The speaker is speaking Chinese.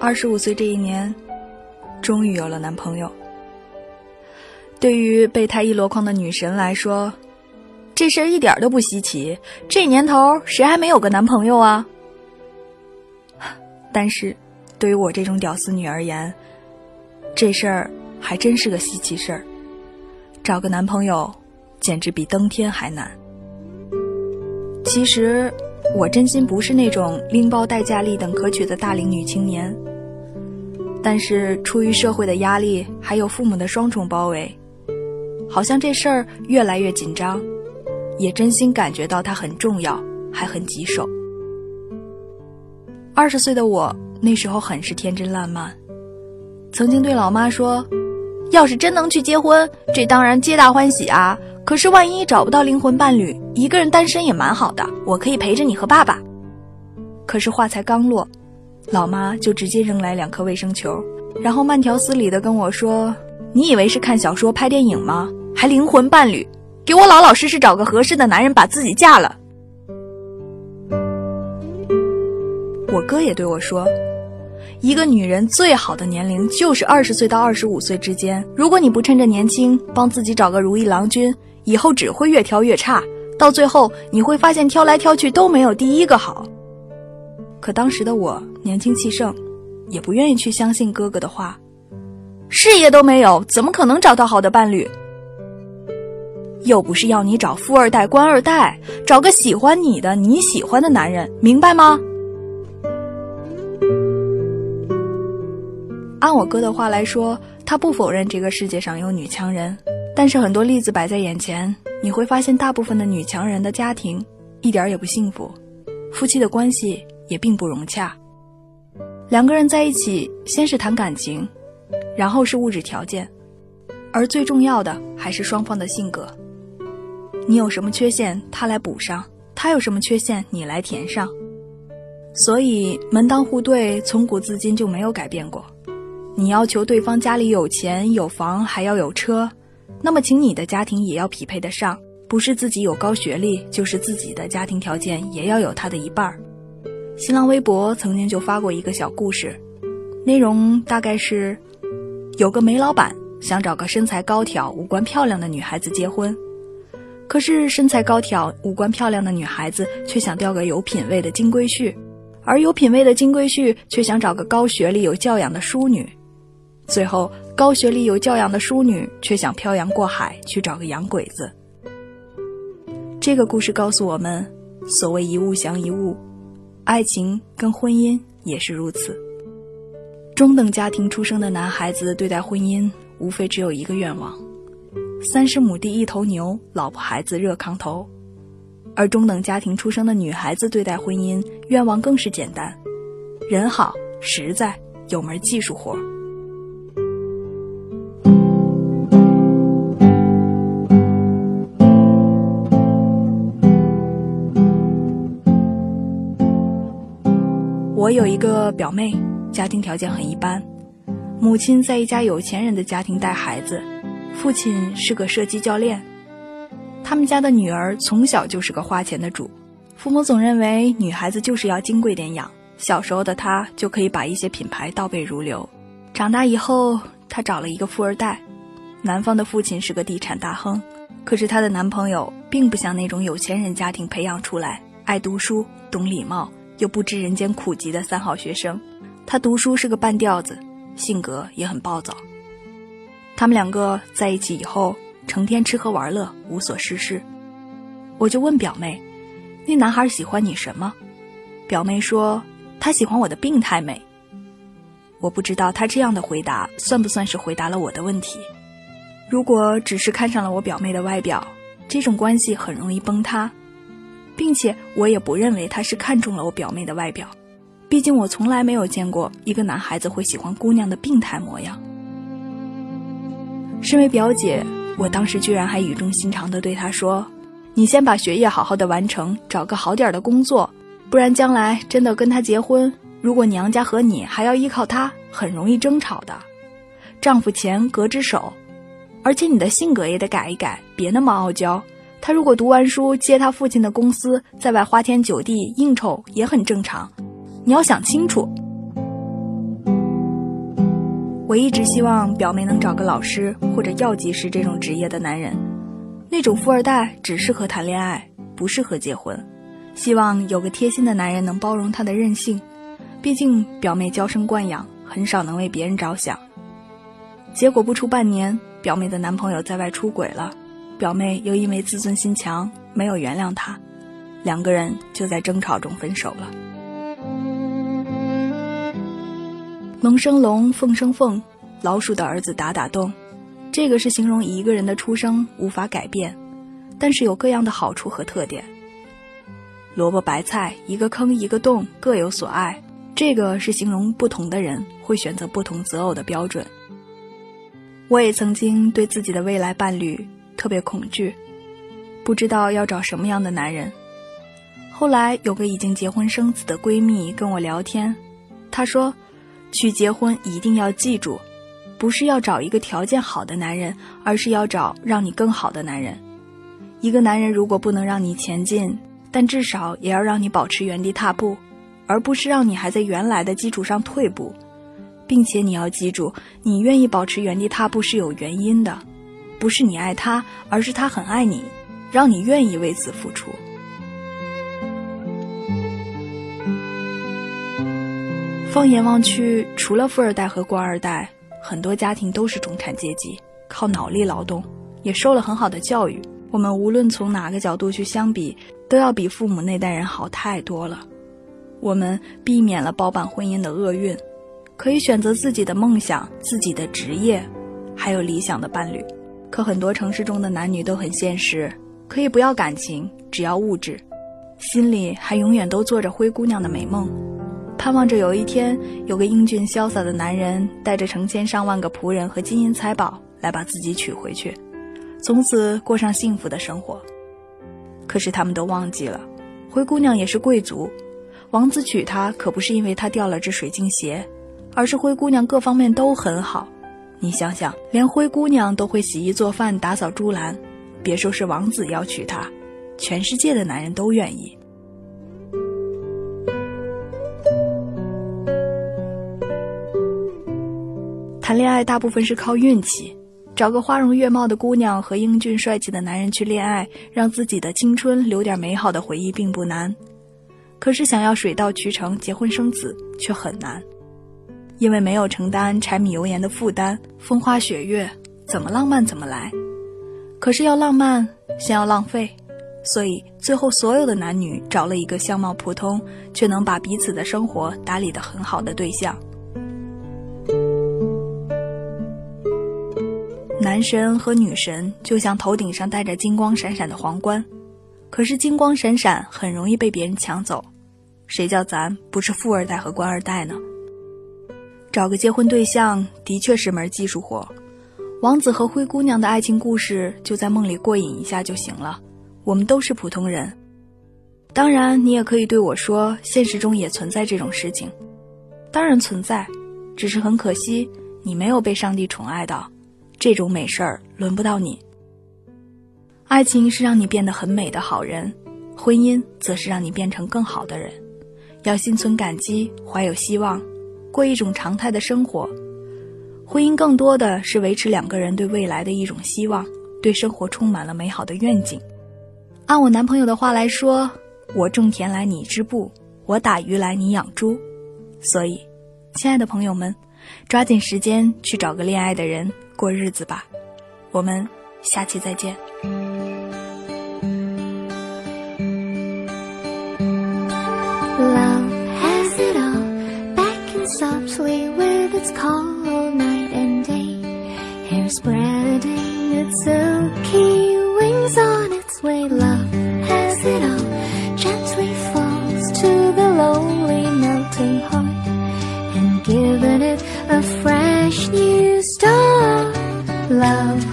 二十五岁这一年，终于有了男朋友。对于备胎一箩筐的女神来说，这事儿一点都不稀奇。这年头，谁还没有个男朋友啊？但是，对于我这种屌丝女而言，这事儿还真是个稀奇事儿。找个男朋友，简直比登天还难。其实，我真心不是那种拎包带嫁、立等可娶的大龄女青年。但是，出于社会的压力，还有父母的双重包围。好像这事儿越来越紧张，也真心感觉到它很重要，还很棘手。二十岁的我那时候很是天真烂漫，曾经对老妈说：“要是真能去结婚，这当然皆大欢喜啊！可是万一找不到灵魂伴侣，一个人单身也蛮好的，我可以陪着你和爸爸。”可是话才刚落，老妈就直接扔来两颗卫生球，然后慢条斯理的跟我说：“你以为是看小说、拍电影吗？”还灵魂伴侣，给我老老实实找个合适的男人把自己嫁了。我哥也对我说，一个女人最好的年龄就是二十岁到二十五岁之间。如果你不趁着年轻帮自己找个如意郎君，以后只会越挑越差，到最后你会发现挑来挑去都没有第一个好。可当时的我年轻气盛，也不愿意去相信哥哥的话，事业都没有，怎么可能找到好的伴侣？又不是要你找富二代、官二代，找个喜欢你的、你喜欢的男人，明白吗？按我哥的话来说，他不否认这个世界上有女强人，但是很多例子摆在眼前，你会发现大部分的女强人的家庭一点也不幸福，夫妻的关系也并不融洽。两个人在一起，先是谈感情，然后是物质条件，而最重要的还是双方的性格。你有什么缺陷，他来补上；他有什么缺陷，你来填上。所以门当户对从古至今就没有改变过。你要求对方家里有钱有房还要有车，那么请你的家庭也要匹配得上，不是自己有高学历，就是自己的家庭条件也要有他的一半儿。新浪微博曾经就发过一个小故事，内容大概是：有个煤老板想找个身材高挑、五官漂亮的女孩子结婚。可是身材高挑、五官漂亮的女孩子却想钓个有品位的金龟婿，而有品位的金龟婿却想找个高学历、有教养的淑女。最后，高学历、有教养的淑女却想漂洋过海去找个洋鬼子。这个故事告诉我们，所谓一物降一物，爱情跟婚姻也是如此。中等家庭出生的男孩子对待婚姻，无非只有一个愿望。三十亩地一头牛，老婆孩子热炕头，而中等家庭出生的女孩子对待婚姻愿望更是简单：人好、实在、有门技术活。我有一个表妹，家庭条件很一般，母亲在一家有钱人的家庭带孩子。父亲是个射击教练，他们家的女儿从小就是个花钱的主，父母总认为女孩子就是要金贵点养，小时候的她就可以把一些品牌倒背如流。长大以后，她找了一个富二代，男方的父亲是个地产大亨，可是她的男朋友并不像那种有钱人家庭培养出来，爱读书、懂礼貌又不知人间苦疾的三好学生，他读书是个半吊子，性格也很暴躁。他们两个在一起以后，成天吃喝玩乐，无所事事。我就问表妹：“那男孩喜欢你什么？”表妹说：“他喜欢我的病态美。”我不知道他这样的回答算不算是回答了我的问题。如果只是看上了我表妹的外表，这种关系很容易崩塌，并且我也不认为他是看中了我表妹的外表，毕竟我从来没有见过一个男孩子会喜欢姑娘的病态模样。身为表姐，我当时居然还语重心长地对她说：“你先把学业好好的完成，找个好点的工作，不然将来真的跟他结婚，如果娘家和你还要依靠他，很容易争吵的。丈夫钱隔只手，而且你的性格也得改一改，别那么傲娇。他如果读完书接他父亲的公司，在外花天酒地应酬也很正常，你要想清楚。”我一直希望表妹能找个老师或者药剂师这种职业的男人，那种富二代只适合谈恋爱，不适合结婚。希望有个贴心的男人能包容她的任性，毕竟表妹娇生惯养，很少能为别人着想。结果不出半年，表妹的男朋友在外出轨了，表妹又因为自尊心强，没有原谅他，两个人就在争吵中分手了。龙生龙，凤生凤，老鼠的儿子打打洞，这个是形容一个人的出生无法改变，但是有各样的好处和特点。萝卜白菜，一个坑一个洞，各有所爱，这个是形容不同的人会选择不同择偶的标准。我也曾经对自己的未来伴侣特别恐惧，不知道要找什么样的男人。后来有个已经结婚生子的闺蜜跟我聊天，她说。去结婚一定要记住，不是要找一个条件好的男人，而是要找让你更好的男人。一个男人如果不能让你前进，但至少也要让你保持原地踏步，而不是让你还在原来的基础上退步。并且你要记住，你愿意保持原地踏步是有原因的，不是你爱他，而是他很爱你，让你愿意为此付出。放眼望去，除了富二代和官二代，很多家庭都是中产阶级，靠脑力劳动，也受了很好的教育。我们无论从哪个角度去相比，都要比父母那代人好太多了。我们避免了包办婚姻的厄运，可以选择自己的梦想、自己的职业，还有理想的伴侣。可很多城市中的男女都很现实，可以不要感情，只要物质，心里还永远都做着灰姑娘的美梦。盼望着有一天，有个英俊潇洒的男人带着成千上万个仆人和金银财宝来把自己娶回去，从此过上幸福的生活。可是他们都忘记了，灰姑娘也是贵族，王子娶她可不是因为她掉了只水晶鞋，而是灰姑娘各方面都很好。你想想，连灰姑娘都会洗衣做饭、打扫猪栏，别说是王子要娶她，全世界的男人都愿意。谈恋爱大部分是靠运气，找个花容月貌的姑娘和英俊帅气的男人去恋爱，让自己的青春留点美好的回忆并不难。可是想要水到渠成结婚生子却很难，因为没有承担柴米油盐的负担，风花雪月怎么浪漫怎么来。可是要浪漫先要浪费，所以最后所有的男女找了一个相貌普通却能把彼此的生活打理得很好的对象。男神和女神就像头顶上戴着金光闪闪的皇冠，可是金光闪闪很容易被别人抢走。谁叫咱不是富二代和官二代呢？找个结婚对象的确是门技术活，王子和灰姑娘的爱情故事就在梦里过瘾一下就行了。我们都是普通人，当然你也可以对我说，现实中也存在这种事情。当然存在，只是很可惜你没有被上帝宠爱到。这种美事儿轮不到你。爱情是让你变得很美的好人，婚姻则是让你变成更好的人。要心存感激，怀有希望，过一种常态的生活。婚姻更多的是维持两个人对未来的一种希望，对生活充满了美好的愿景。按我男朋友的话来说，我种田来你织布，我打鱼来你养猪。所以，亲爱的朋友们，抓紧时间去找个恋爱的人。过日子吧，我们下期再见。Let's call night and day. Hair spreading its silky wings on its way. Love has it all. Gently falls to the lonely melting heart and giving it a fresh new start. Love.